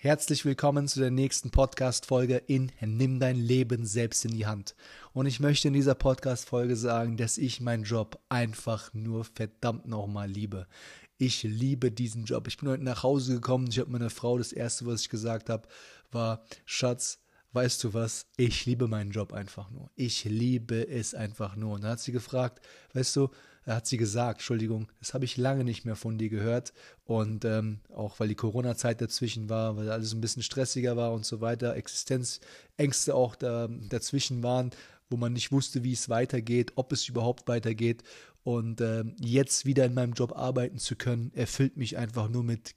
Herzlich willkommen zu der nächsten Podcast-Folge in Nimm dein Leben selbst in die Hand. Und ich möchte in dieser Podcast-Folge sagen, dass ich meinen Job einfach nur verdammt nochmal liebe. Ich liebe diesen Job. Ich bin heute nach Hause gekommen. Ich habe meiner Frau das erste, was ich gesagt habe, war, Schatz, weißt du was, ich liebe meinen Job einfach nur. Ich liebe es einfach nur. Und dann hat sie gefragt, weißt du, hat sie gesagt, Entschuldigung, das habe ich lange nicht mehr von dir gehört. Und ähm, auch weil die Corona-Zeit dazwischen war, weil alles ein bisschen stressiger war und so weiter, Existenzängste auch da, dazwischen waren, wo man nicht wusste, wie es weitergeht, ob es überhaupt weitergeht. Und äh, jetzt wieder in meinem Job arbeiten zu können, erfüllt mich einfach nur mit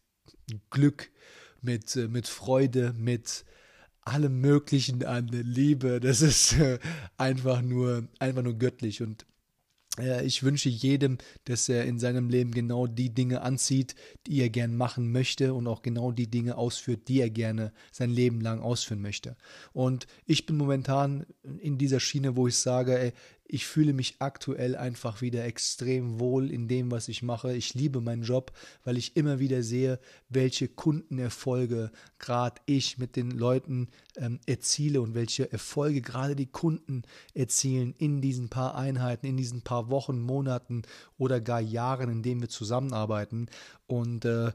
Glück, mit, äh, mit Freude, mit allem Möglichen an Liebe. Das ist äh, einfach nur, einfach nur göttlich. Und ich wünsche jedem, dass er in seinem Leben genau die Dinge anzieht, die er gern machen möchte und auch genau die Dinge ausführt, die er gerne sein Leben lang ausführen möchte. Und ich bin momentan in dieser Schiene, wo ich sage, ey, ich fühle mich aktuell einfach wieder extrem wohl in dem, was ich mache. Ich liebe meinen Job, weil ich immer wieder sehe, welche Kundenerfolge gerade ich mit den Leuten ähm, erziele und welche Erfolge gerade die Kunden erzielen in diesen paar Einheiten, in diesen paar Wochen, Monaten oder gar Jahren, in denen wir zusammenarbeiten. Und äh,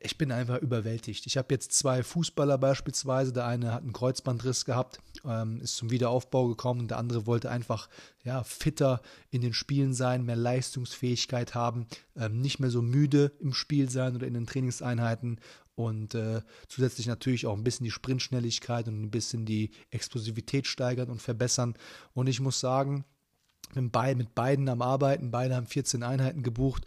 ich bin einfach überwältigt. Ich habe jetzt zwei Fußballer beispielsweise. Der eine hat einen Kreuzbandriss gehabt, ähm, ist zum Wiederaufbau gekommen. Der andere wollte einfach ja, fitter in den Spielen sein, mehr Leistungsfähigkeit haben, ähm, nicht mehr so müde im Spiel sein oder in den Trainingseinheiten und äh, zusätzlich natürlich auch ein bisschen die Sprintschnelligkeit und ein bisschen die Explosivität steigern und verbessern. Und ich muss sagen, mit beiden am Arbeiten, beide haben 14 Einheiten gebucht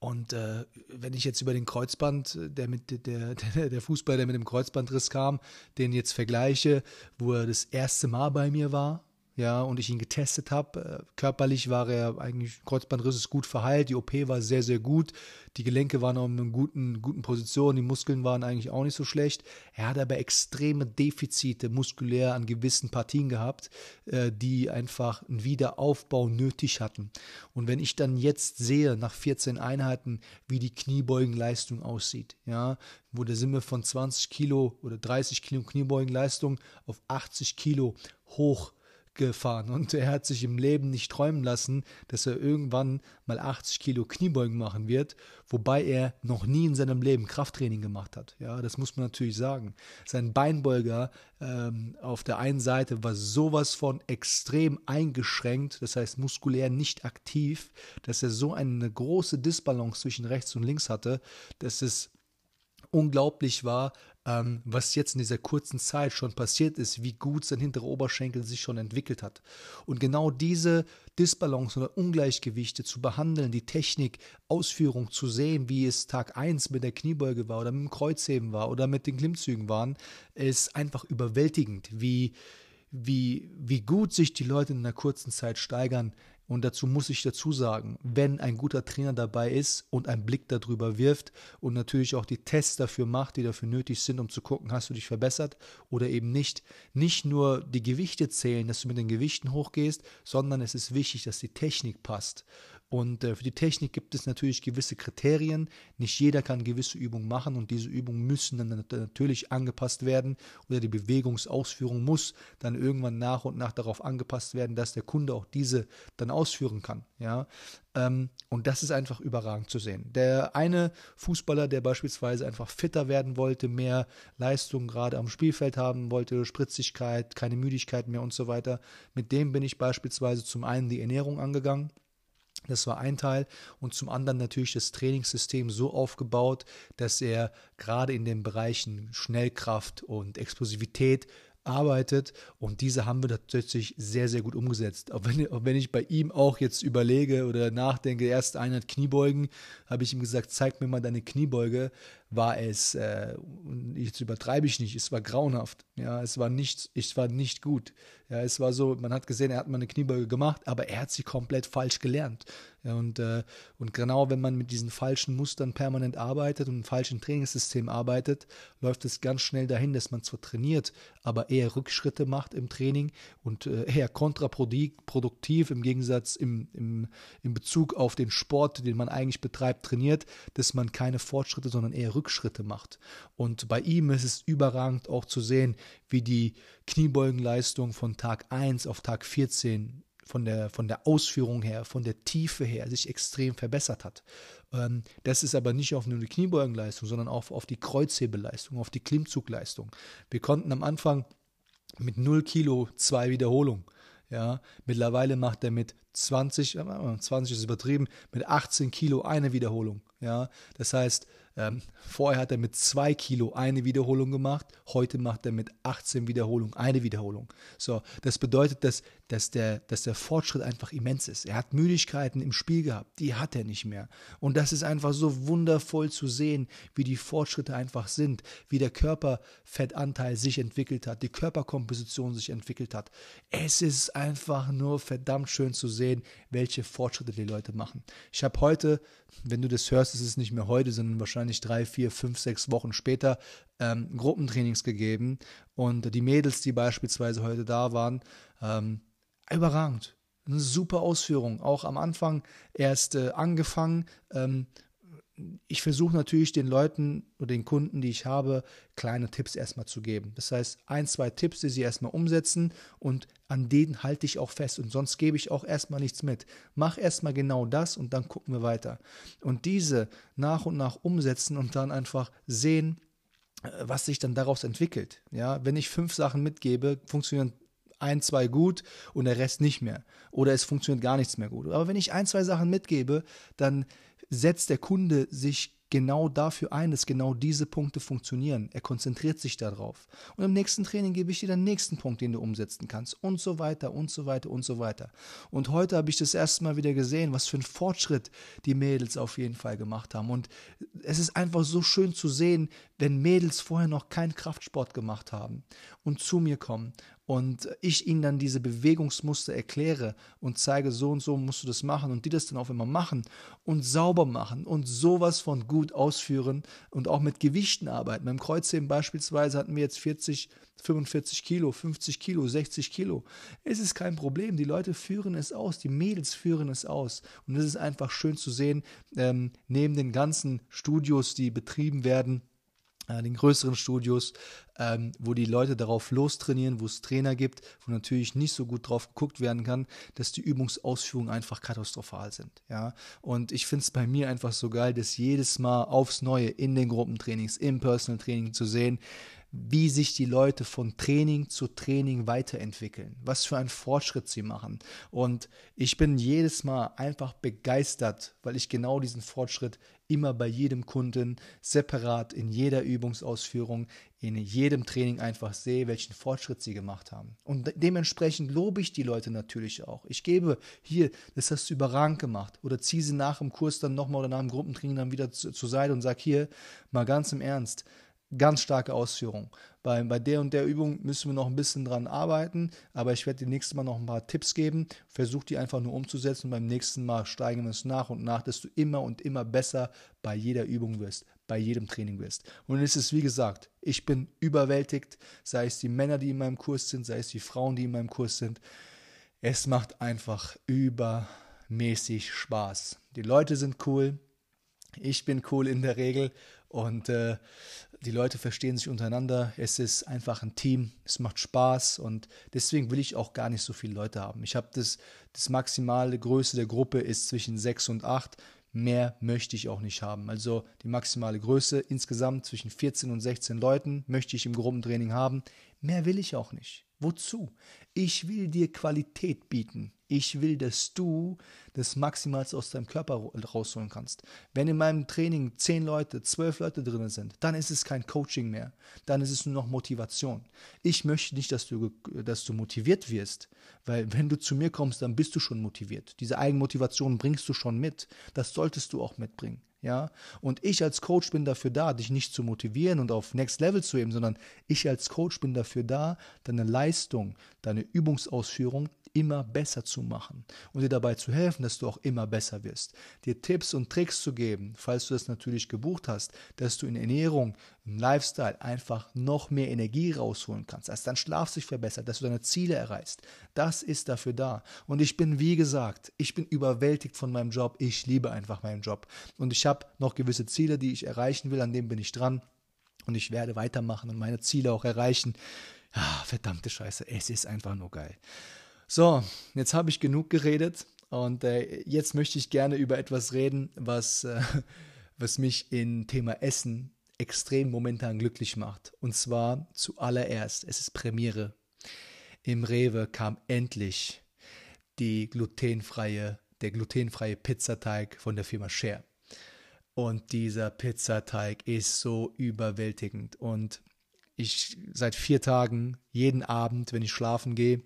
und äh, wenn ich jetzt über den Kreuzband, der mit der, der, der Fußballer, der mit dem Kreuzbandriss kam, den jetzt vergleiche, wo er das erste Mal bei mir war, ja, und ich ihn getestet habe. Äh, körperlich war er eigentlich, Kreuzbandriss ist gut verheilt, die OP war sehr, sehr gut, die Gelenke waren auch in einer guten, guten Position, die Muskeln waren eigentlich auch nicht so schlecht. Er hat aber extreme Defizite muskulär an gewissen Partien gehabt, äh, die einfach einen Wiederaufbau nötig hatten. Und wenn ich dann jetzt sehe, nach 14 Einheiten, wie die Kniebeugenleistung aussieht, ja, wo der Simme von 20 Kilo oder 30 Kilo Kniebeugenleistung auf 80 Kilo hoch gefahren und er hat sich im Leben nicht träumen lassen, dass er irgendwann mal 80 Kilo Kniebeugen machen wird, wobei er noch nie in seinem Leben Krafttraining gemacht hat. Ja, das muss man natürlich sagen. Sein Beinbeuger ähm, auf der einen Seite war sowas von extrem eingeschränkt, das heißt muskulär nicht aktiv, dass er so eine große Disbalance zwischen rechts und links hatte, dass es unglaublich war, ähm, was jetzt in dieser kurzen Zeit schon passiert ist, wie gut sein hinterer Oberschenkel sich schon entwickelt hat. Und genau diese Disbalance oder Ungleichgewichte zu behandeln, die Technik, Ausführung zu sehen, wie es Tag 1 mit der Kniebeuge war oder mit dem Kreuzheben war oder mit den Klimmzügen waren, ist einfach überwältigend, wie wie, wie gut sich die Leute in einer kurzen Zeit steigern. Und dazu muss ich dazu sagen, wenn ein guter Trainer dabei ist und einen Blick darüber wirft und natürlich auch die Tests dafür macht, die dafür nötig sind, um zu gucken, hast du dich verbessert oder eben nicht. Nicht nur die Gewichte zählen, dass du mit den Gewichten hochgehst, sondern es ist wichtig, dass die Technik passt. Und äh, für die Technik gibt es natürlich gewisse Kriterien. Nicht jeder kann gewisse Übungen machen und diese Übungen müssen dann natürlich angepasst werden oder die Bewegungsausführung muss dann irgendwann nach und nach darauf angepasst werden, dass der Kunde auch diese dann ausführen kann. Ja, ähm, und das ist einfach überragend zu sehen. Der eine Fußballer, der beispielsweise einfach fitter werden wollte, mehr Leistung gerade am Spielfeld haben wollte, Spritzigkeit, keine Müdigkeit mehr und so weiter, mit dem bin ich beispielsweise zum einen die Ernährung angegangen das war ein Teil. Und zum anderen natürlich das Trainingssystem so aufgebaut, dass er gerade in den Bereichen Schnellkraft und Explosivität arbeitet. Und diese haben wir tatsächlich sehr, sehr gut umgesetzt. Auch wenn, auch wenn ich bei ihm auch jetzt überlege oder nachdenke, erst Einheit Kniebeugen, habe ich ihm gesagt, zeig mir mal deine Kniebeuge, war es, äh, jetzt übertreibe ich nicht, es war grauenhaft, ja, es war nicht, es war nicht gut, ja, es war so, man hat gesehen, er hat mal eine Kniebeuge gemacht, aber er hat sie komplett falsch gelernt, Ja, und, äh, und genau wenn man mit diesen falschen Mustern permanent arbeitet und einem falschen Trainingssystem arbeitet, läuft es ganz schnell dahin, dass man zwar trainiert, aber eher Rückschritte macht im Training und äh, eher kontraproduktiv im Gegensatz im, im, im Bezug auf den Sport, den man eigentlich betreibt, trainiert, dass man keine Fortschritte, sondern eher Rückschritte macht. Und bei ihm ist es überragend auch zu sehen, wie die Kniebeugenleistung von Tag 1 auf Tag 14 von der, von der Ausführung her, von der Tiefe her sich extrem verbessert hat. Ähm, das ist aber nicht auf nur die Kniebeugenleistung, sondern auch auf die Kreuzhebelleistung, auf die Klimmzugleistung. Wir konnten am Anfang mit 0 Kilo zwei Wiederholungen. Ja, mittlerweile macht er mit 20, 20 ist übertrieben, mit 18 Kilo eine Wiederholung. Ja, das heißt, ähm, vorher hat er mit 2 Kilo eine Wiederholung gemacht, heute macht er mit 18 Wiederholungen eine Wiederholung. So, das bedeutet, dass, dass, der, dass der Fortschritt einfach immens ist. Er hat Müdigkeiten im Spiel gehabt, die hat er nicht mehr. Und das ist einfach so wundervoll zu sehen, wie die Fortschritte einfach sind, wie der Körperfettanteil sich entwickelt hat, die Körperkomposition sich entwickelt hat. Es ist einfach nur verdammt schön zu sehen, welche Fortschritte die Leute machen. Ich habe heute, wenn du das hörst, ist es nicht mehr heute, sondern wahrscheinlich wahrscheinlich drei, vier, fünf, sechs Wochen später ähm, Gruppentrainings gegeben. Und die Mädels, die beispielsweise heute da waren, ähm, überragend. Eine super Ausführung. Auch am Anfang erst äh, angefangen. Ähm, ich versuche natürlich den Leuten oder den Kunden, die ich habe, kleine Tipps erstmal zu geben. Das heißt, ein, zwei Tipps, die sie erstmal umsetzen und an denen halte ich auch fest und sonst gebe ich auch erstmal nichts mit. Mach erstmal genau das und dann gucken wir weiter. Und diese nach und nach umsetzen und dann einfach sehen, äh, was sich dann daraus entwickelt. Ja, wenn ich fünf Sachen mitgebe, funktionieren ein, zwei gut und der Rest nicht mehr. Oder es funktioniert gar nichts mehr gut. Aber wenn ich ein, zwei Sachen mitgebe, dann setzt der Kunde sich genau dafür ein, dass genau diese Punkte funktionieren. Er konzentriert sich darauf. Und im nächsten Training gebe ich dir den nächsten Punkt, den du umsetzen kannst. Und so weiter und so weiter und so weiter. Und heute habe ich das erste Mal wieder gesehen, was für ein Fortschritt die Mädels auf jeden Fall gemacht haben. Und es ist einfach so schön zu sehen, wenn Mädels vorher noch keinen Kraftsport gemacht haben und zu mir kommen und ich ihnen dann diese Bewegungsmuster erkläre und zeige, so und so musst du das machen und die das dann auch immer machen und sauber machen und sowas von gut ausführen und auch mit Gewichten arbeiten. Beim Kreuzheben beispielsweise hatten wir jetzt 40, 45 Kilo, 50 Kilo, 60 Kilo. Es ist kein Problem. Die Leute führen es aus, die Mädels führen es aus. Und es ist einfach schön zu sehen, ähm, neben den ganzen Studios, die betrieben werden, den größeren Studios, ähm, wo die Leute darauf lostrainieren, wo es Trainer gibt, wo natürlich nicht so gut drauf geguckt werden kann, dass die Übungsausführungen einfach katastrophal sind. Ja? Und ich finde es bei mir einfach so geil, dass jedes Mal aufs Neue in den Gruppentrainings, im Personal Training zu sehen, wie sich die Leute von Training zu Training weiterentwickeln, was für einen Fortschritt sie machen. Und ich bin jedes Mal einfach begeistert, weil ich genau diesen Fortschritt immer bei jedem Kunden separat in jeder Übungsausführung, in jedem Training einfach sehe, welchen Fortschritt sie gemacht haben. Und dementsprechend lobe ich die Leute natürlich auch. Ich gebe hier, das hast du überragend gemacht. Oder ziehe sie nach dem Kurs dann nochmal oder nach dem Gruppentraining dann wieder zur Seite und sage hier, mal ganz im Ernst, Ganz starke Ausführung. Bei, bei der und der Übung müssen wir noch ein bisschen dran arbeiten, aber ich werde dir nächstes Mal noch ein paar Tipps geben. Versuch die einfach nur umzusetzen und beim nächsten Mal steigen wir es nach und nach, dass du immer und immer besser bei jeder Übung wirst, bei jedem Training wirst. Und es ist wie gesagt, ich bin überwältigt, sei es die Männer, die in meinem Kurs sind, sei es die Frauen, die in meinem Kurs sind. Es macht einfach übermäßig Spaß. Die Leute sind cool, ich bin cool in der Regel und äh, die Leute verstehen sich untereinander. Es ist einfach ein Team. Es macht Spaß und deswegen will ich auch gar nicht so viele Leute haben. Ich habe das, das maximale Größe der Gruppe ist zwischen sechs und acht. Mehr möchte ich auch nicht haben. Also die maximale Größe insgesamt zwischen 14 und 16 Leuten möchte ich im Gruppentraining haben. Mehr will ich auch nicht. Wozu? Ich will dir Qualität bieten. Ich will, dass du das Maximalste aus deinem Körper rausholen kannst. Wenn in meinem Training zehn Leute, zwölf Leute drin sind, dann ist es kein Coaching mehr. Dann ist es nur noch Motivation. Ich möchte nicht, dass du, dass du motiviert wirst, weil wenn du zu mir kommst, dann bist du schon motiviert. Diese Eigenmotivation bringst du schon mit. Das solltest du auch mitbringen. Ja, und ich als Coach bin dafür da, dich nicht zu motivieren und auf Next Level zu heben, sondern ich als Coach bin dafür da, deine Leistung, deine Übungsausführung immer besser zu machen und dir dabei zu helfen, dass du auch immer besser wirst. Dir Tipps und Tricks zu geben, falls du das natürlich gebucht hast, dass du in Ernährung, im Lifestyle einfach noch mehr Energie rausholen kannst, dass dein Schlaf sich verbessert, dass du deine Ziele erreichst. Das ist dafür da. Und ich bin, wie gesagt, ich bin überwältigt von meinem Job. Ich liebe einfach meinen Job. Und ich habe noch gewisse Ziele, die ich erreichen will, an denen bin ich dran. Und ich werde weitermachen und meine Ziele auch erreichen. Ah, verdammte Scheiße, es ist einfach nur geil. So, jetzt habe ich genug geredet und äh, jetzt möchte ich gerne über etwas reden, was, äh, was mich im Thema Essen extrem momentan glücklich macht. Und zwar zuallererst, es ist Premiere. Im Rewe kam endlich die glutenfreie, der glutenfreie Pizzateig von der Firma Share. Und dieser Pizzateig ist so überwältigend. Und ich seit vier Tagen, jeden Abend, wenn ich schlafen gehe,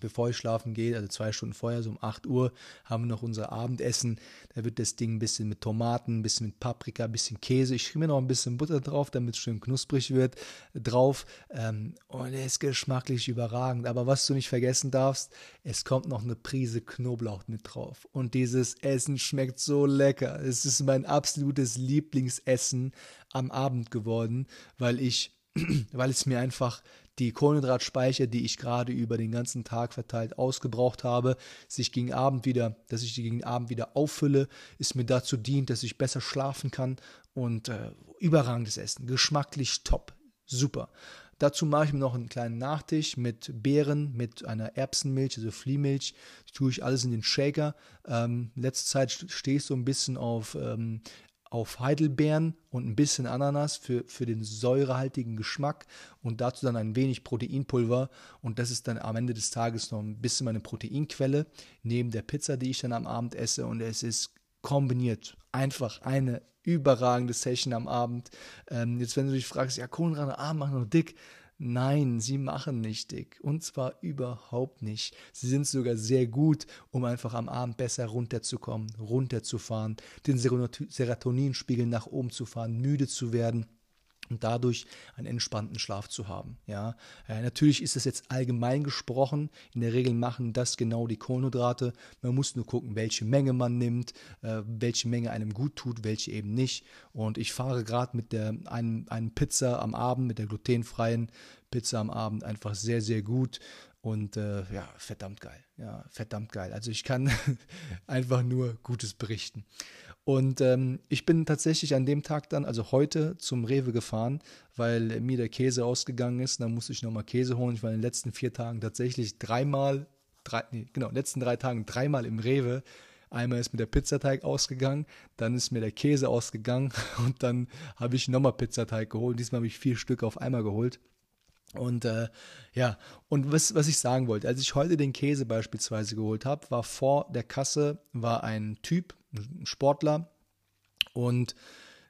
bevor ich schlafen gehe, also zwei Stunden vorher, so um 8 Uhr, haben wir noch unser Abendessen. Da wird das Ding ein bisschen mit Tomaten, ein bisschen mit Paprika, ein bisschen Käse. Ich schreibe mir noch ein bisschen Butter drauf, damit es schön knusprig wird, drauf. Ähm, und er ist geschmacklich überragend. Aber was du nicht vergessen darfst, es kommt noch eine Prise Knoblauch mit drauf. Und dieses Essen schmeckt so lecker. Es ist mein absolutes Lieblingsessen am Abend geworden, weil ich weil es mir einfach die Kohlenhydratspeicher, die ich gerade über den ganzen Tag verteilt ausgebraucht habe, sich gegen Abend wieder, dass ich die gegen Abend wieder auffülle, es mir dazu dient, dass ich besser schlafen kann und äh, überragendes Essen, geschmacklich top, super. Dazu mache ich mir noch einen kleinen Nachtisch mit Beeren, mit einer Erbsenmilch, also Fliehmilch. Das tue ich alles in den Shaker. Ähm, letzte Zeit stehe ich so ein bisschen auf ähm, auf Heidelbeeren und ein bisschen Ananas für, für den säurehaltigen Geschmack und dazu dann ein wenig Proteinpulver. Und das ist dann am Ende des Tages noch ein bisschen meine Proteinquelle neben der Pizza, die ich dann am Abend esse. Und es ist kombiniert. Einfach eine überragende Session am Abend. Ähm, jetzt wenn du dich fragst, ja Kohlenhydrate, ah, mach noch dick, Nein, sie machen nicht dick. Und zwar überhaupt nicht. Sie sind sogar sehr gut, um einfach am Abend besser runterzukommen, runterzufahren, den Serotoninspiegel nach oben zu fahren, müde zu werden und dadurch einen entspannten Schlaf zu haben. Ja, äh, natürlich ist es jetzt allgemein gesprochen. In der Regel machen das genau die Kohlenhydrate. Man muss nur gucken, welche Menge man nimmt, äh, welche Menge einem gut tut, welche eben nicht. Und ich fahre gerade mit der einem, einem Pizza am Abend, mit der glutenfreien Pizza am Abend einfach sehr, sehr gut. Und äh, ja, verdammt geil. Ja, verdammt geil. Also ich kann einfach nur Gutes berichten. Und ähm, ich bin tatsächlich an dem Tag dann, also heute, zum Rewe gefahren, weil mir der Käse ausgegangen ist. Dann musste ich nochmal Käse holen. Ich war in den letzten vier Tagen tatsächlich dreimal, drei, nee, genau, letzten drei Tagen dreimal im Rewe. Einmal ist mir der Pizzateig ausgegangen, dann ist mir der Käse ausgegangen und dann habe ich nochmal Pizzateig geholt. Diesmal habe ich vier Stück auf einmal geholt. Und äh, ja, und was, was ich sagen wollte, als ich heute den Käse beispielsweise geholt habe, war vor der Kasse war ein Typ, ein Sportler. Und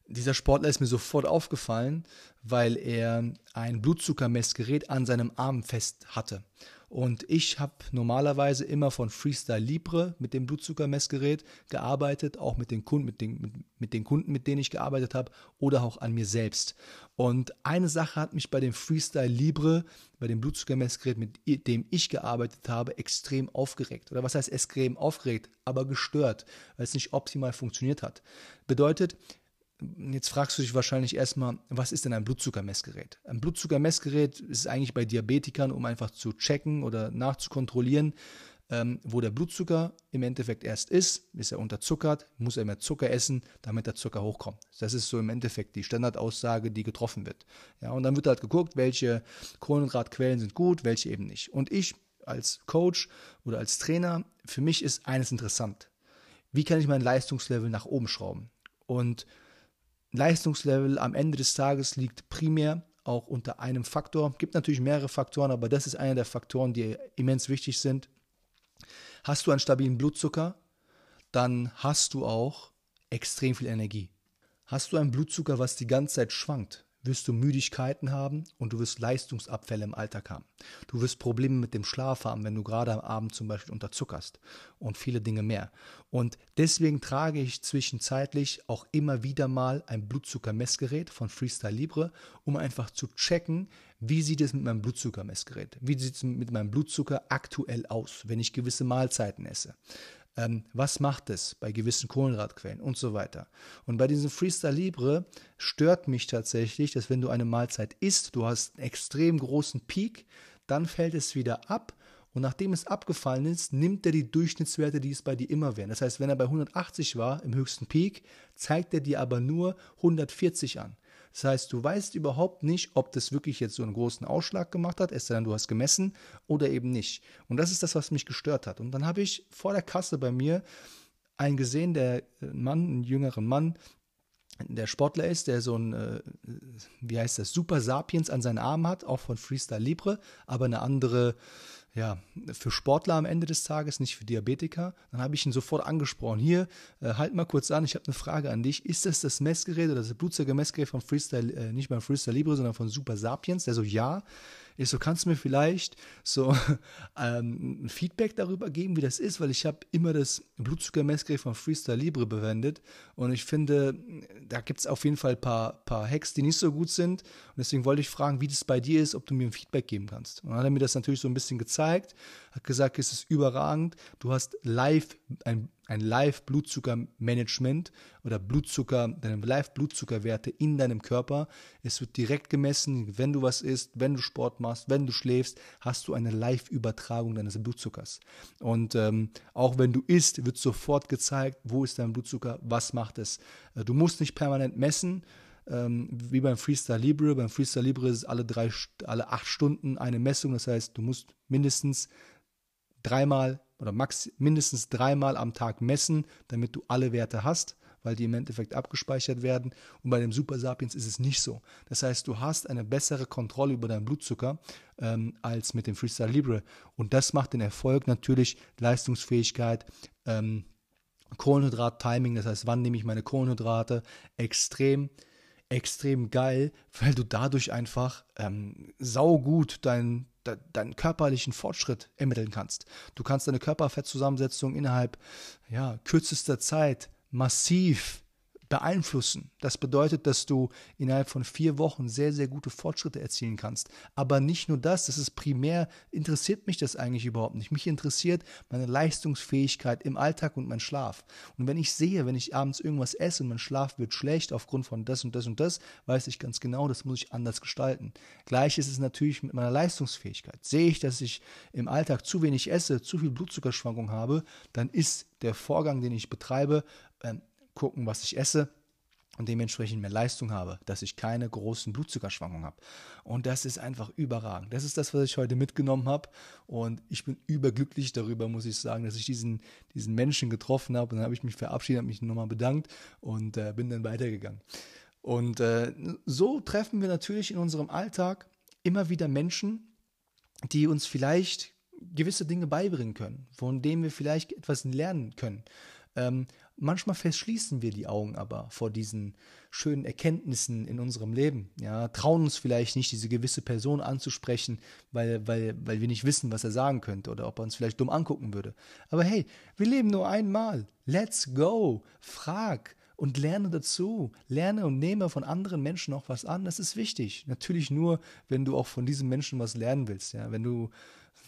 dieser Sportler ist mir sofort aufgefallen, weil er ein Blutzuckermessgerät an seinem Arm fest hatte. Und ich habe normalerweise immer von Freestyle Libre mit dem Blutzuckermessgerät gearbeitet, auch mit den Kunden, mit den, mit, mit den Kunden, mit denen ich gearbeitet habe, oder auch an mir selbst. Und eine Sache hat mich bei dem Freestyle Libre, bei dem Blutzuckermessgerät, mit dem ich gearbeitet habe, extrem aufgeregt. Oder was heißt extrem aufgeregt, aber gestört, weil es nicht optimal funktioniert hat. Bedeutet, Jetzt fragst du dich wahrscheinlich erstmal, was ist denn ein Blutzuckermessgerät? Ein Blutzuckermessgerät ist eigentlich bei Diabetikern, um einfach zu checken oder nachzukontrollieren, ähm, wo der Blutzucker im Endeffekt erst ist. Ist er unterzuckert, muss er mehr Zucker essen, damit der Zucker hochkommt. Das ist so im Endeffekt die Standardaussage, die getroffen wird. Ja, und dann wird halt geguckt, welche Kohlenhydratquellen sind gut, welche eben nicht. Und ich als Coach oder als Trainer, für mich ist eines interessant. Wie kann ich mein Leistungslevel nach oben schrauben? Und Leistungslevel am Ende des Tages liegt primär auch unter einem Faktor. Gibt natürlich mehrere Faktoren, aber das ist einer der Faktoren, die immens wichtig sind. Hast du einen stabilen Blutzucker, dann hast du auch extrem viel Energie. Hast du einen Blutzucker, was die ganze Zeit schwankt, wirst du Müdigkeiten haben und du wirst Leistungsabfälle im Alltag haben. Du wirst Probleme mit dem Schlaf haben, wenn du gerade am Abend zum Beispiel unterzuckerst und viele Dinge mehr. Und deswegen trage ich zwischenzeitlich auch immer wieder mal ein Blutzuckermessgerät von Freestyle Libre, um einfach zu checken, wie sieht es mit meinem Blutzuckermessgerät? Wie sieht es mit meinem Blutzucker aktuell aus, wenn ich gewisse Mahlzeiten esse? Ähm, was macht es bei gewissen Kohlenhydratquellen und so weiter. Und bei diesem Freestyle Libre stört mich tatsächlich, dass wenn du eine Mahlzeit isst, du hast einen extrem großen Peak, dann fällt es wieder ab und nachdem es abgefallen ist, nimmt er die Durchschnittswerte, die es bei dir immer wären. Das heißt, wenn er bei 180 war im höchsten Peak, zeigt er dir aber nur 140 an. Das heißt, du weißt überhaupt nicht, ob das wirklich jetzt so einen großen Ausschlag gemacht hat, es sei denn, du hast gemessen oder eben nicht. Und das ist das, was mich gestört hat. Und dann habe ich vor der Kasse bei mir einen gesehen, der Mann, einen jüngeren Mann, der Sportler ist, der so ein, äh, wie heißt das, Super Sapiens an seinen Armen hat, auch von Freestyle Libre, aber eine andere ja, für Sportler am Ende des Tages, nicht für Diabetiker. Dann habe ich ihn sofort angesprochen. Hier, äh, halt mal kurz an, ich habe eine Frage an dich. Ist das das Messgerät oder das Blutzuckermessgerät von Freestyle, äh, nicht beim Freestyle Libre, sondern von Super Sapiens? Der so, ja. Ich so, kannst du mir vielleicht so ähm, ein Feedback darüber geben, wie das ist, weil ich habe immer das Blutzuckermessgerät von Freestyle Libre bewendet. Und ich finde, da gibt es auf jeden Fall ein paar, paar Hacks, die nicht so gut sind. Und deswegen wollte ich fragen, wie das bei dir ist, ob du mir ein Feedback geben kannst. Und dann hat er mir das natürlich so ein bisschen gezeigt, hat gesagt, es ist überragend, du hast live ein ein Live-Blutzuckermanagement oder Blutzucker, deine Live-Blutzuckerwerte in deinem Körper. Es wird direkt gemessen, wenn du was isst, wenn du Sport machst, wenn du schläfst, hast du eine Live-Übertragung deines Blutzuckers. Und ähm, auch wenn du isst, wird sofort gezeigt, wo ist dein Blutzucker, was macht es. Äh, du musst nicht permanent messen. Ähm, wie beim Freestyle Libre. Beim Freestyle Libre ist es alle drei, alle acht Stunden eine Messung. Das heißt, du musst mindestens dreimal oder max mindestens dreimal am Tag messen, damit du alle Werte hast, weil die im Endeffekt abgespeichert werden. Und bei dem Super Sapiens ist es nicht so. Das heißt, du hast eine bessere Kontrolle über deinen Blutzucker ähm, als mit dem Freestyle Libre. Und das macht den Erfolg natürlich Leistungsfähigkeit. Ähm, Kohlenhydrat-Timing, das heißt, wann nehme ich meine Kohlenhydrate, extrem extrem geil, weil du dadurch einfach ähm, saugut dein, de, deinen körperlichen Fortschritt ermitteln kannst. Du kannst deine Körperfettzusammensetzung innerhalb ja, kürzester Zeit massiv beeinflussen. Das bedeutet, dass du innerhalb von vier Wochen sehr, sehr gute Fortschritte erzielen kannst. Aber nicht nur das, das ist primär, interessiert mich das eigentlich überhaupt nicht. Mich interessiert meine Leistungsfähigkeit im Alltag und mein Schlaf. Und wenn ich sehe, wenn ich abends irgendwas esse und mein Schlaf wird schlecht aufgrund von das und das und das, weiß ich ganz genau, das muss ich anders gestalten. Gleich ist es natürlich mit meiner Leistungsfähigkeit. Sehe ich, dass ich im Alltag zu wenig esse, zu viel Blutzuckerschwankung habe, dann ist der Vorgang, den ich betreibe, ähm, gucken, was ich esse und dementsprechend mehr Leistung habe, dass ich keine großen Blutzuckerschwankungen habe. Und das ist einfach überragend. Das ist das, was ich heute mitgenommen habe. Und ich bin überglücklich darüber, muss ich sagen, dass ich diesen, diesen Menschen getroffen habe. Und dann habe ich mich verabschiedet, habe mich nochmal bedankt und äh, bin dann weitergegangen. Und äh, so treffen wir natürlich in unserem Alltag immer wieder Menschen, die uns vielleicht gewisse Dinge beibringen können, von denen wir vielleicht etwas lernen können. Ähm, manchmal verschließen wir die Augen aber vor diesen schönen Erkenntnissen in unserem Leben. Ja, trauen uns vielleicht nicht, diese gewisse Person anzusprechen, weil, weil, weil wir nicht wissen, was er sagen könnte oder ob er uns vielleicht dumm angucken würde. Aber hey, wir leben nur einmal. Let's go. Frag und lerne dazu. Lerne und nehme von anderen Menschen auch was an. Das ist wichtig. Natürlich nur, wenn du auch von diesen Menschen was lernen willst. Ja, wenn du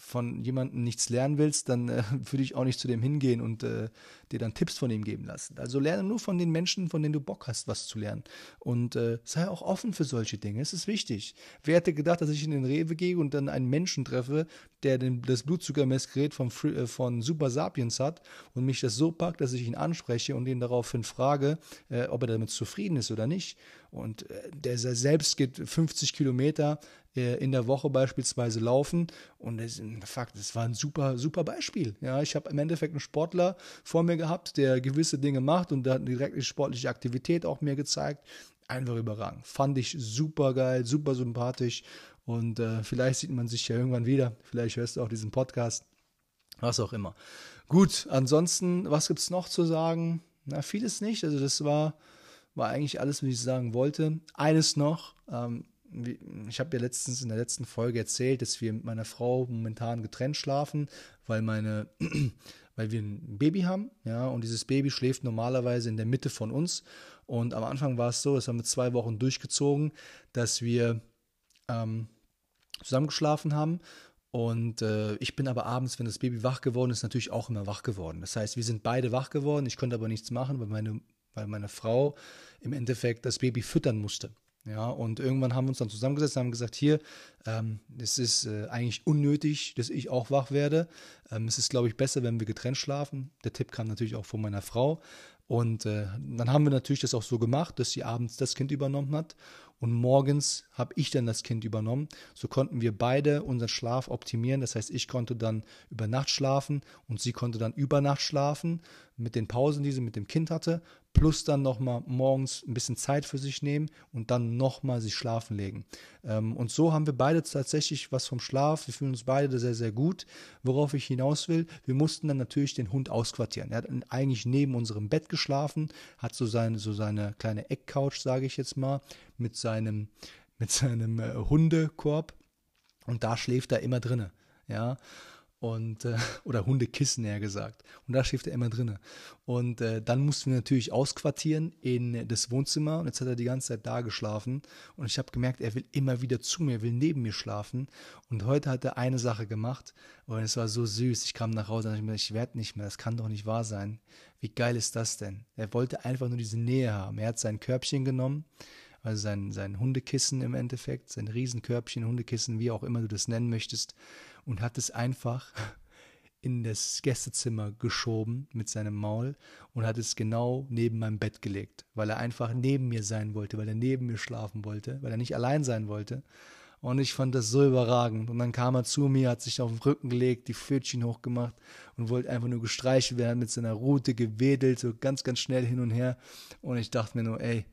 von jemandem nichts lernen willst, dann äh, würde ich auch nicht zu dem hingehen und äh, dir dann Tipps von ihm geben lassen. Also lerne nur von den Menschen, von denen du Bock hast, was zu lernen. Und äh, sei auch offen für solche Dinge. Es ist wichtig. Wer hätte gedacht, dass ich in den Rewe gehe und dann einen Menschen treffe, der den, das Blutzuckermessgerät von, äh, von Super Sapiens hat und mich das so packt, dass ich ihn anspreche und ihn daraufhin frage, äh, ob er damit zufrieden ist oder nicht. Und äh, der selbst geht 50 Kilometer in der Woche beispielsweise laufen. Und Fakt, das war ein super, super Beispiel. Ja, ich habe im Endeffekt einen Sportler vor mir gehabt, der gewisse Dinge macht und der hat direkt die sportliche Aktivität auch mir gezeigt. Einfach überragend. Fand ich super geil, super sympathisch. Und äh, vielleicht sieht man sich ja irgendwann wieder. Vielleicht hörst du auch diesen Podcast. Was auch immer. Gut, ansonsten, was gibt es noch zu sagen? Na, vieles nicht. Also, das war war eigentlich alles, was ich sagen wollte. Eines noch, ähm, ich habe ja letztens in der letzten Folge erzählt, dass wir mit meiner Frau momentan getrennt schlafen, weil meine, weil wir ein Baby haben, ja, und dieses Baby schläft normalerweise in der Mitte von uns. Und am Anfang war es so, das haben wir zwei Wochen durchgezogen, dass wir ähm, zusammengeschlafen haben. Und äh, ich bin aber abends, wenn das Baby wach geworden ist, natürlich auch immer wach geworden. Das heißt, wir sind beide wach geworden. Ich konnte aber nichts machen, weil meine, weil meine Frau im Endeffekt das Baby füttern musste. Ja, und irgendwann haben wir uns dann zusammengesetzt und haben gesagt, hier, ähm, es ist äh, eigentlich unnötig, dass ich auch wach werde. Ähm, es ist, glaube ich, besser, wenn wir getrennt schlafen. Der Tipp kam natürlich auch von meiner Frau. Und äh, dann haben wir natürlich das auch so gemacht, dass sie abends das Kind übernommen hat und morgens habe ich dann das Kind übernommen. So konnten wir beide unseren Schlaf optimieren. Das heißt, ich konnte dann über Nacht schlafen und sie konnte dann über Nacht schlafen mit den Pausen, die sie mit dem Kind hatte, plus dann nochmal morgens ein bisschen Zeit für sich nehmen und dann nochmal sich schlafen legen. Ähm, und so haben wir beide tatsächlich was vom Schlaf. Wir fühlen uns beide sehr, sehr gut. Worauf ich hinaus will, wir mussten dann natürlich den Hund ausquartieren. Er hat eigentlich neben unserem Bett geschlafen, hat so seine, so seine kleine Eckcouch, sage ich jetzt mal, mit seinem, mit seinem äh, Hundekorb. Und da schläft er immer drinne. Ja, und äh, oder Hundekissen eher gesagt. Und da schläft er immer drinne. Und äh, dann mussten wir natürlich ausquartieren in das Wohnzimmer und jetzt hat er die ganze Zeit da geschlafen und ich habe gemerkt, er will immer wieder zu mir, will neben mir schlafen und heute hat er eine Sache gemacht und es war so süß. Ich kam nach Hause und dachte mir, ich werde nicht mehr, das kann doch nicht wahr sein. Wie geil ist das denn? Er wollte einfach nur diese Nähe haben. Er hat sein Körbchen genommen also sein, sein Hundekissen im Endeffekt, sein Riesenkörbchen, Hundekissen, wie auch immer du das nennen möchtest, und hat es einfach in das Gästezimmer geschoben mit seinem Maul und hat es genau neben meinem Bett gelegt, weil er einfach neben mir sein wollte, weil er neben mir schlafen wollte, weil er nicht allein sein wollte. Und ich fand das so überragend. Und dann kam er zu mir, hat sich auf den Rücken gelegt, die Pfötchen hochgemacht und wollte einfach nur gestreichelt werden, mit seiner Rute gewedelt, so ganz, ganz schnell hin und her. Und ich dachte mir nur, ey,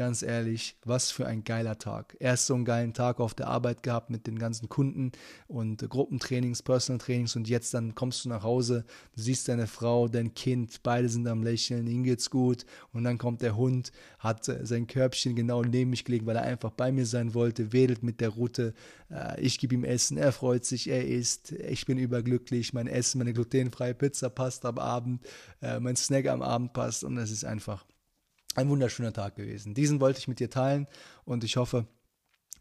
ganz ehrlich, was für ein geiler Tag. Erst so einen geilen Tag auf der Arbeit gehabt mit den ganzen Kunden und Gruppentrainings, Personal Trainings und jetzt dann kommst du nach Hause, du siehst deine Frau, dein Kind, beide sind am Lächeln, ihnen geht's gut und dann kommt der Hund, hat sein Körbchen genau neben mich gelegt, weil er einfach bei mir sein wollte, wedelt mit der Route, äh, ich gebe ihm Essen, er freut sich, er isst, ich bin überglücklich, mein Essen, meine glutenfreie Pizza passt am Abend, äh, mein Snack am Abend passt und es ist einfach ein wunderschöner Tag gewesen. Diesen wollte ich mit dir teilen und ich hoffe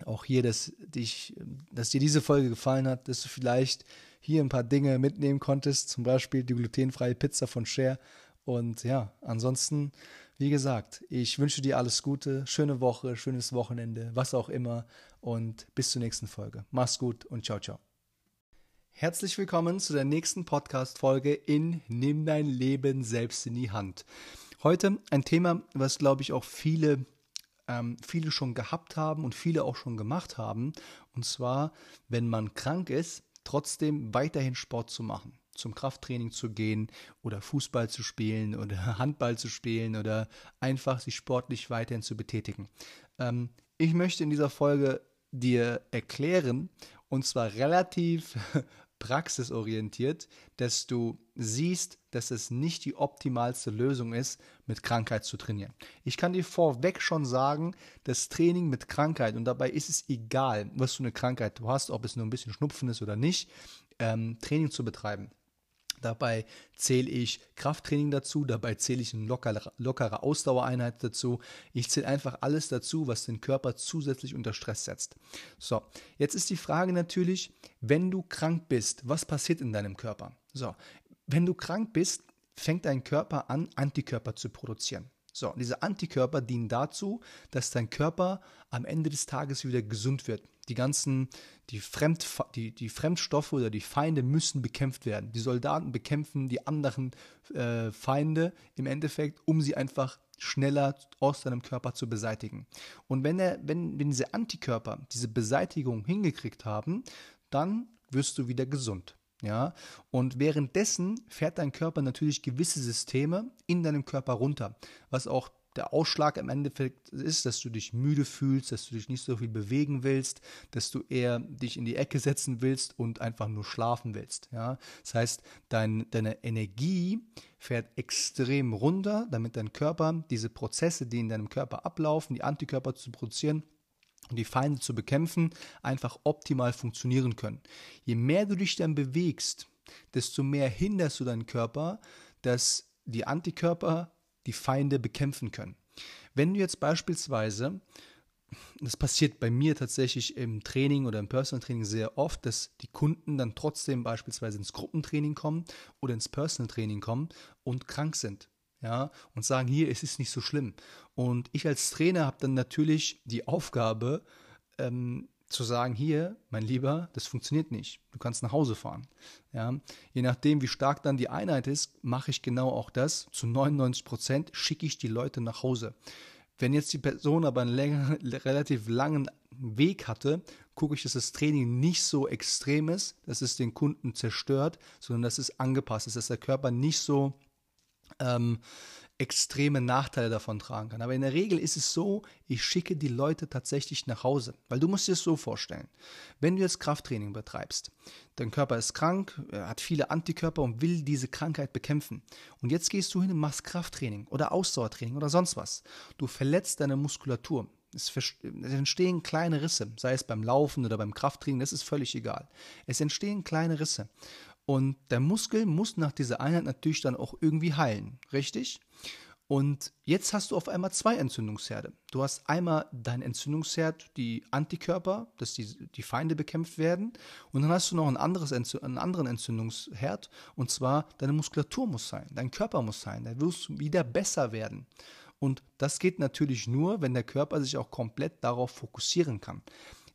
auch hier, dass, dich, dass dir diese Folge gefallen hat, dass du vielleicht hier ein paar Dinge mitnehmen konntest, zum Beispiel die glutenfreie Pizza von Share. Und ja, ansonsten, wie gesagt, ich wünsche dir alles Gute, schöne Woche, schönes Wochenende, was auch immer und bis zur nächsten Folge. Mach's gut und ciao, ciao. Herzlich willkommen zu der nächsten Podcast-Folge in Nimm dein Leben selbst in die Hand. Heute ein Thema, was glaube ich auch viele, ähm, viele schon gehabt haben und viele auch schon gemacht haben. Und zwar, wenn man krank ist, trotzdem weiterhin Sport zu machen zum Krafttraining zu gehen oder Fußball zu spielen oder Handball zu spielen oder einfach sich sportlich weiterhin zu betätigen. Ähm, ich möchte in dieser Folge dir erklären, und zwar relativ praxisorientiert, dass du siehst, dass es nicht die optimalste Lösung ist, mit Krankheit zu trainieren. Ich kann dir vorweg schon sagen, das Training mit Krankheit, und dabei ist es egal, was für eine Krankheit du hast, ob es nur ein bisschen Schnupfen ist oder nicht, ähm, Training zu betreiben. Dabei zähle ich Krafttraining dazu, dabei zähle ich eine lockere, lockere Ausdauereinheit dazu. Ich zähle einfach alles dazu, was den Körper zusätzlich unter Stress setzt. So, jetzt ist die Frage natürlich, wenn du krank bist, was passiert in deinem Körper? So, wenn du krank bist, fängt dein Körper an, Antikörper zu produzieren. So, diese Antikörper dienen dazu, dass dein Körper am Ende des Tages wieder gesund wird. Die ganzen, die, Fremd, die, die Fremdstoffe oder die Feinde müssen bekämpft werden. Die Soldaten bekämpfen die anderen äh, Feinde im Endeffekt, um sie einfach schneller aus deinem Körper zu beseitigen. Und wenn, er, wenn, wenn diese Antikörper diese Beseitigung hingekriegt haben, dann wirst du wieder gesund. Ja, und währenddessen fährt dein Körper natürlich gewisse Systeme in deinem Körper runter, was auch der Ausschlag im Endeffekt ist, dass du dich müde fühlst, dass du dich nicht so viel bewegen willst, dass du eher dich in die Ecke setzen willst und einfach nur schlafen willst. Ja? Das heißt, dein, deine Energie fährt extrem runter, damit dein Körper diese Prozesse, die in deinem Körper ablaufen, die Antikörper zu produzieren, die Feinde zu bekämpfen, einfach optimal funktionieren können. Je mehr du dich dann bewegst, desto mehr hinderst du deinen Körper, dass die Antikörper die Feinde bekämpfen können. Wenn du jetzt beispielsweise, das passiert bei mir tatsächlich im Training oder im Personal Training sehr oft, dass die Kunden dann trotzdem beispielsweise ins Gruppentraining kommen oder ins Personal Training kommen und krank sind. Ja, und sagen, hier, es ist nicht so schlimm. Und ich als Trainer habe dann natürlich die Aufgabe, ähm, zu sagen, hier, mein Lieber, das funktioniert nicht. Du kannst nach Hause fahren. Ja, je nachdem, wie stark dann die Einheit ist, mache ich genau auch das. Zu 99 Prozent schicke ich die Leute nach Hause. Wenn jetzt die Person aber einen länger, relativ langen Weg hatte, gucke ich, dass das Training nicht so extrem ist, dass es den Kunden zerstört, sondern dass es angepasst ist, dass der Körper nicht so ähm, extreme Nachteile davon tragen kann. Aber in der Regel ist es so, ich schicke die Leute tatsächlich nach Hause. Weil du musst dir es so vorstellen. Wenn du jetzt Krafttraining betreibst, dein Körper ist krank, hat viele Antikörper und will diese Krankheit bekämpfen. Und jetzt gehst du hin und machst Krafttraining oder Ausdauertraining oder sonst was. Du verletzt deine Muskulatur. Es, entstehen kleine Risse, sei es beim Laufen oder beim Krafttraining, das ist völlig egal. Es entstehen kleine Risse. Und der Muskel muss nach dieser Einheit natürlich dann auch irgendwie heilen, richtig? Und jetzt hast du auf einmal zwei Entzündungsherde. Du hast einmal dein Entzündungsherd, die Antikörper, dass die, die Feinde bekämpft werden. Und dann hast du noch ein anderes, einen anderen Entzündungsherd. Und zwar deine Muskulatur muss sein, dein Körper muss sein. Da wirst du wieder besser werden. Und das geht natürlich nur, wenn der Körper sich auch komplett darauf fokussieren kann.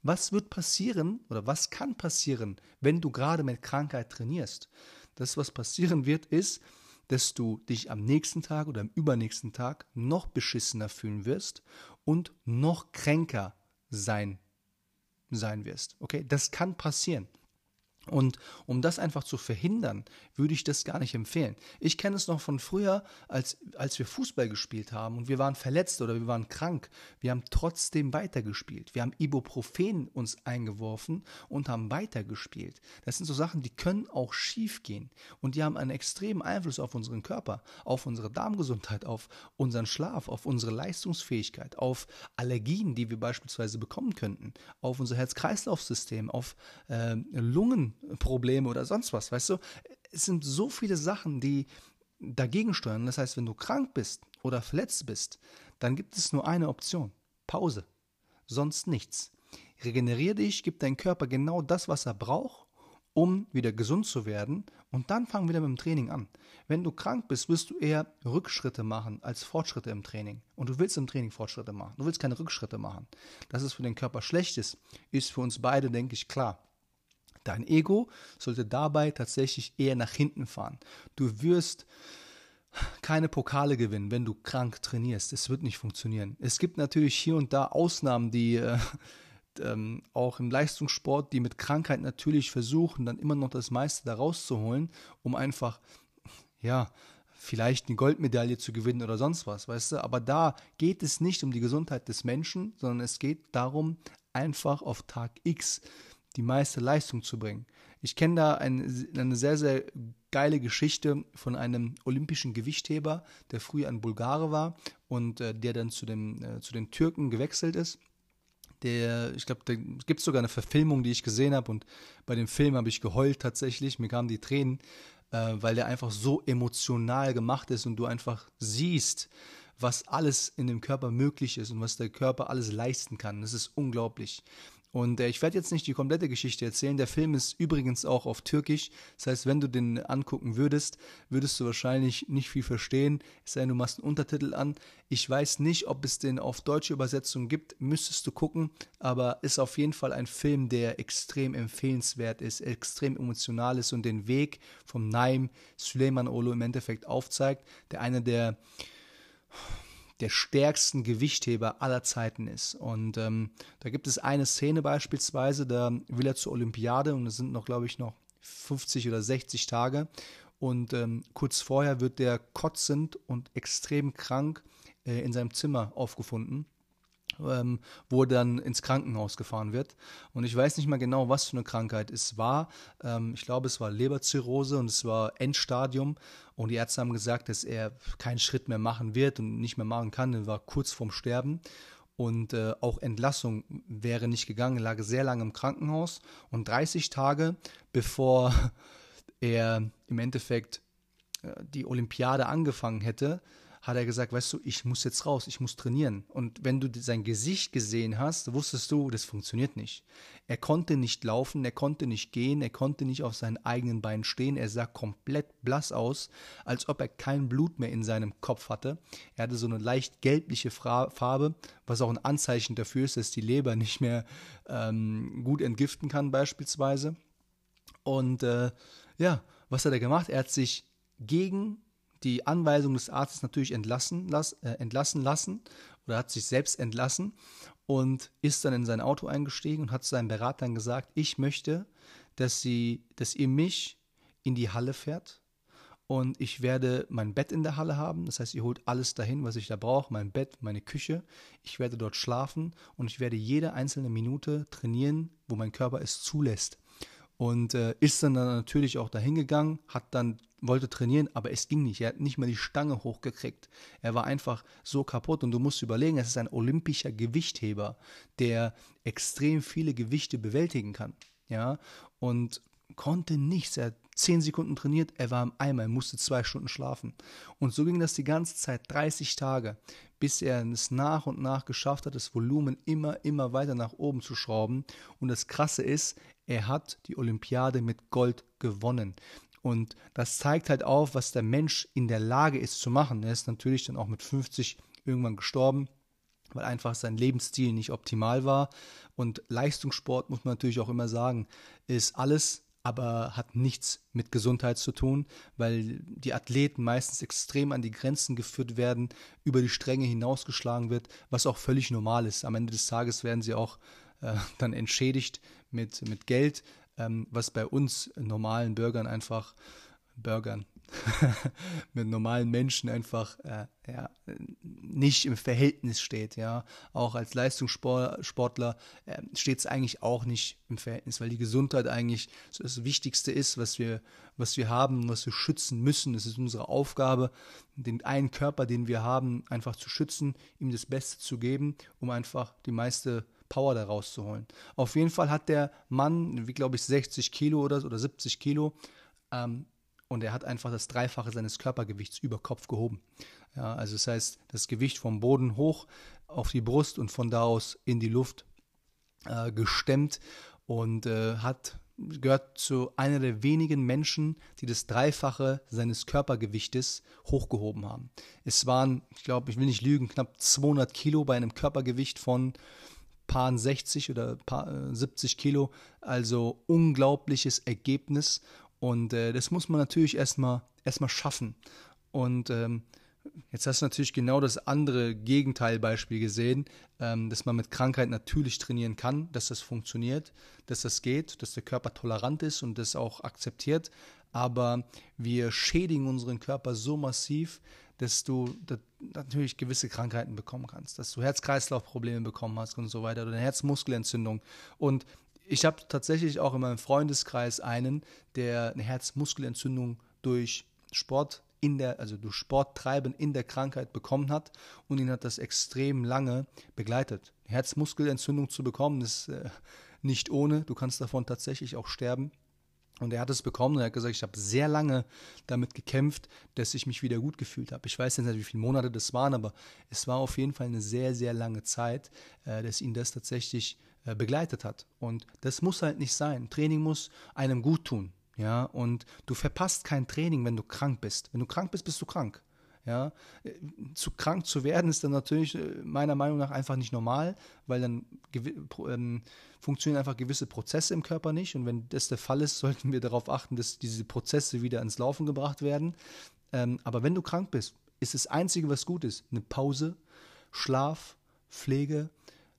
Was wird passieren oder was kann passieren, wenn du gerade mit Krankheit trainierst? Das, was passieren wird, ist, dass du dich am nächsten Tag oder am übernächsten Tag noch beschissener fühlen wirst und noch kränker sein, sein wirst. Okay, das kann passieren. Und um das einfach zu verhindern, würde ich das gar nicht empfehlen. Ich kenne es noch von früher, als, als wir Fußball gespielt haben und wir waren verletzt oder wir waren krank. Wir haben trotzdem weitergespielt. Wir haben Ibuprofen uns eingeworfen und haben weitergespielt. Das sind so Sachen, die können auch schief gehen. Und die haben einen extremen Einfluss auf unseren Körper, auf unsere Darmgesundheit, auf unseren Schlaf, auf unsere Leistungsfähigkeit, auf Allergien, die wir beispielsweise bekommen könnten, auf unser Herz-Kreislauf-System, auf äh, Lungen. Probleme oder sonst was, weißt du? Es sind so viele Sachen, die dagegen steuern. Das heißt, wenn du krank bist oder verletzt bist, dann gibt es nur eine Option. Pause. Sonst nichts. Regenerier dich, gib deinem Körper genau das, was er braucht, um wieder gesund zu werden und dann fang wieder mit dem Training an. Wenn du krank bist, wirst du eher Rückschritte machen als Fortschritte im Training. Und du willst im Training Fortschritte machen. Du willst keine Rückschritte machen. Dass es für den Körper schlecht ist, ist für uns beide, denke ich, klar. Dein Ego sollte dabei tatsächlich eher nach hinten fahren. Du wirst keine Pokale gewinnen, wenn du krank trainierst. Es wird nicht funktionieren. Es gibt natürlich hier und da Ausnahmen, die äh, ähm, auch im Leistungssport, die mit Krankheit natürlich versuchen, dann immer noch das meiste da rauszuholen, um einfach, ja, vielleicht eine Goldmedaille zu gewinnen oder sonst was, weißt du? Aber da geht es nicht um die Gesundheit des Menschen, sondern es geht darum, einfach auf Tag X die meiste Leistung zu bringen. Ich kenne da ein, eine sehr, sehr geile Geschichte von einem olympischen Gewichtheber, der früher ein Bulgare war und äh, der dann zu, dem, äh, zu den Türken gewechselt ist. Der, ich glaube, da gibt sogar eine Verfilmung, die ich gesehen habe und bei dem Film habe ich geheult tatsächlich, mir kamen die Tränen, äh, weil der einfach so emotional gemacht ist und du einfach siehst, was alles in dem Körper möglich ist und was der Körper alles leisten kann. Das ist unglaublich. Und äh, ich werde jetzt nicht die komplette Geschichte erzählen. Der Film ist übrigens auch auf Türkisch. Das heißt, wenn du den angucken würdest, würdest du wahrscheinlich nicht viel verstehen. Es sei denn, du machst einen Untertitel an. Ich weiß nicht, ob es den auf deutsche Übersetzung gibt. Müsstest du gucken. Aber ist auf jeden Fall ein Film, der extrem empfehlenswert ist, extrem emotional ist und den Weg vom Naim Süleyman Olo im Endeffekt aufzeigt. Der eine der der stärksten Gewichtheber aller Zeiten ist. Und ähm, da gibt es eine Szene beispielsweise, da will er zur Olympiade und es sind noch, glaube ich, noch 50 oder 60 Tage. Und ähm, kurz vorher wird der kotzend und extrem krank äh, in seinem Zimmer aufgefunden ähm, wo er dann ins Krankenhaus gefahren wird. Und ich weiß nicht mal genau, was für eine Krankheit es war. Ähm, ich glaube, es war Leberzirrhose und es war Endstadium. Und die Ärzte haben gesagt, dass er keinen Schritt mehr machen wird und nicht mehr machen kann. Er war kurz vorm Sterben. Und äh, auch Entlassung wäre nicht gegangen, er lag sehr lange im Krankenhaus. Und 30 Tage bevor er im Endeffekt äh, die Olympiade angefangen hätte, hat er gesagt, weißt du, ich muss jetzt raus, ich muss trainieren. Und wenn du sein Gesicht gesehen hast, wusstest du, das funktioniert nicht. Er konnte nicht laufen, er konnte nicht gehen, er konnte nicht auf seinen eigenen Beinen stehen. Er sah komplett blass aus, als ob er kein Blut mehr in seinem Kopf hatte. Er hatte so eine leicht gelbliche Farbe, was auch ein Anzeichen dafür ist, dass die Leber nicht mehr ähm, gut entgiften kann beispielsweise. Und äh, ja, was hat er gemacht? Er hat sich gegen die Anweisung des Arztes natürlich entlassen, las, äh, entlassen lassen oder hat sich selbst entlassen und ist dann in sein Auto eingestiegen und hat seinen Beratern gesagt, ich möchte, dass sie, dass ihr mich in die Halle fährt und ich werde mein Bett in der Halle haben. Das heißt, ihr holt alles dahin, was ich da brauche, mein Bett, meine Küche. Ich werde dort schlafen und ich werde jede einzelne Minute trainieren, wo mein Körper es zulässt. Und äh, ist dann, dann natürlich auch dahin gegangen, hat dann wollte trainieren, aber es ging nicht. Er hat nicht mal die Stange hochgekriegt. Er war einfach so kaputt und du musst überlegen, es ist ein olympischer Gewichtheber, der extrem viele Gewichte bewältigen kann. Ja, und konnte nichts. Er hat zehn Sekunden trainiert, er war im Eimer, er musste zwei Stunden schlafen. Und so ging das die ganze Zeit, 30 Tage, bis er es nach und nach geschafft hat, das Volumen immer, immer weiter nach oben zu schrauben. Und das Krasse ist, er hat die Olympiade mit Gold gewonnen. Und das zeigt halt auf, was der Mensch in der Lage ist zu machen. Er ist natürlich dann auch mit 50 irgendwann gestorben, weil einfach sein Lebensstil nicht optimal war. Und Leistungssport, muss man natürlich auch immer sagen, ist alles, aber hat nichts mit Gesundheit zu tun, weil die Athleten meistens extrem an die Grenzen geführt werden, über die Stränge hinausgeschlagen wird, was auch völlig normal ist. Am Ende des Tages werden sie auch äh, dann entschädigt mit, mit Geld, ähm, was bei uns normalen Bürgern einfach, Bürgern, mit normalen Menschen einfach äh, ja, nicht im Verhältnis steht. Ja, auch als Leistungssportler äh, steht es eigentlich auch nicht im Verhältnis, weil die Gesundheit eigentlich das Wichtigste ist, was wir, was wir haben, was wir schützen müssen. Es ist unsere Aufgabe, den einen Körper, den wir haben, einfach zu schützen, ihm das Beste zu geben, um einfach die meiste Power da rauszuholen. Auf jeden Fall hat der Mann, wie glaube ich, 60 Kilo oder, oder 70 Kilo ähm, und er hat einfach das Dreifache seines Körpergewichts über Kopf gehoben. Ja, also das heißt, das Gewicht vom Boden hoch auf die Brust und von da aus in die Luft äh, gestemmt und äh, hat gehört zu einer der wenigen Menschen, die das Dreifache seines Körpergewichtes hochgehoben haben. Es waren, ich glaube, ich will nicht lügen, knapp 200 Kilo bei einem Körpergewicht von paar 60 oder paar 70 äh, Kilo. Also unglaubliches Ergebnis. Und äh, das muss man natürlich erstmal erstmal schaffen. Und ähm, jetzt hast du natürlich genau das andere Gegenteilbeispiel gesehen, ähm, dass man mit Krankheit natürlich trainieren kann, dass das funktioniert, dass das geht, dass der Körper tolerant ist und das auch akzeptiert. Aber wir schädigen unseren Körper so massiv, dass du natürlich gewisse Krankheiten bekommen kannst, dass du Herz-Kreislauf-Probleme bekommen hast und so weiter oder eine Herzmuskelentzündung. Und ich habe tatsächlich auch in meinem Freundeskreis einen, der eine Herzmuskelentzündung durch Sport in der, also durch Sporttreiben in der Krankheit bekommen hat und ihn hat das extrem lange begleitet. Herzmuskelentzündung zu bekommen ist äh, nicht ohne, du kannst davon tatsächlich auch sterben. Und er hat es bekommen und er hat gesagt, ich habe sehr lange damit gekämpft, dass ich mich wieder gut gefühlt habe. Ich weiß nicht, wie viele Monate das waren, aber es war auf jeden Fall eine sehr, sehr lange Zeit, äh, dass ihn das tatsächlich äh, begleitet hat. Und das muss halt nicht sein. Training muss einem gut tun. Ja, und du verpasst kein Training, wenn du krank bist. Wenn du krank bist, bist du krank. Ja, zu krank zu werden ist dann natürlich äh, meiner Meinung nach einfach nicht normal, weil dann ähm, funktionieren einfach gewisse Prozesse im Körper nicht. Und wenn das der Fall ist, sollten wir darauf achten, dass diese Prozesse wieder ins Laufen gebracht werden. Ähm, aber wenn du krank bist, ist das Einzige, was gut ist, eine Pause, Schlaf, Pflege,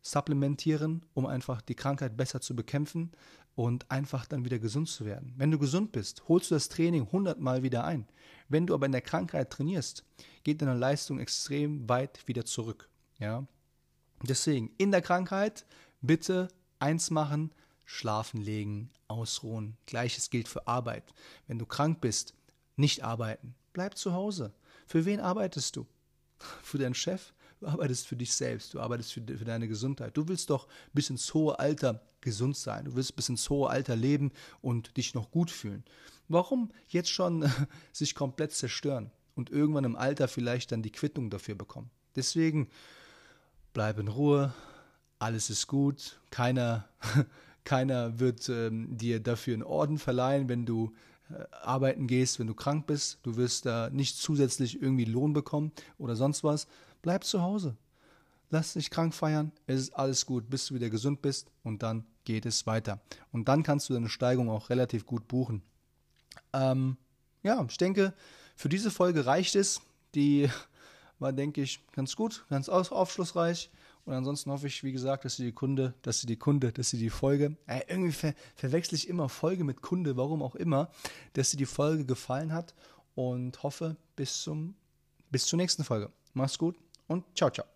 supplementieren, um einfach die Krankheit besser zu bekämpfen. Und einfach dann wieder gesund zu werden. Wenn du gesund bist, holst du das Training hundertmal wieder ein. Wenn du aber in der Krankheit trainierst, geht deine Leistung extrem weit wieder zurück. Ja? Deswegen in der Krankheit bitte eins machen, schlafen legen, ausruhen. Gleiches gilt für Arbeit. Wenn du krank bist, nicht arbeiten. Bleib zu Hause. Für wen arbeitest du? Für deinen Chef? Du arbeitest für dich selbst, du arbeitest für, für, deine Gesundheit. Du willst doch bis ins hohe Alter gesund sein. Du willst bis ins hohe Alter leben und dich noch gut fühlen. Warum jetzt schon sich komplett zerstören und irgendwann im Alter vielleicht dann die Quittung dafür bekommen? Deswegen bleib in Ruhe, alles ist gut, keiner, keiner wird ähm, dir dafür einen Orden verleihen, wenn du äh, arbeiten gehst, wenn du krank bist. Du wirst da nicht zusätzlich irgendwie Lohn bekommen oder sonst was. Bleib zu Hause. Lass dich krank feiern. Es ist alles gut, bis du wieder gesund bist und dann geht es weiter. Und dann kannst du deine Steigung auch relativ gut buchen. Ähm, ja, ich denke, für diese Folge reicht es. Die war, denke ich, ganz gut, ganz aufschlussreich. Und ansonsten hoffe ich, wie gesagt, dass sie die Kunde, dass sie die Kunde, dass sie die Folge, äh, irgendwie ver verwechsel ich immer Folge mit Kunde, warum auch immer, dass sie die Folge gefallen hat und hoffe bis zum, bis zur nächsten Folge. Mach's gut und ciao, ciao.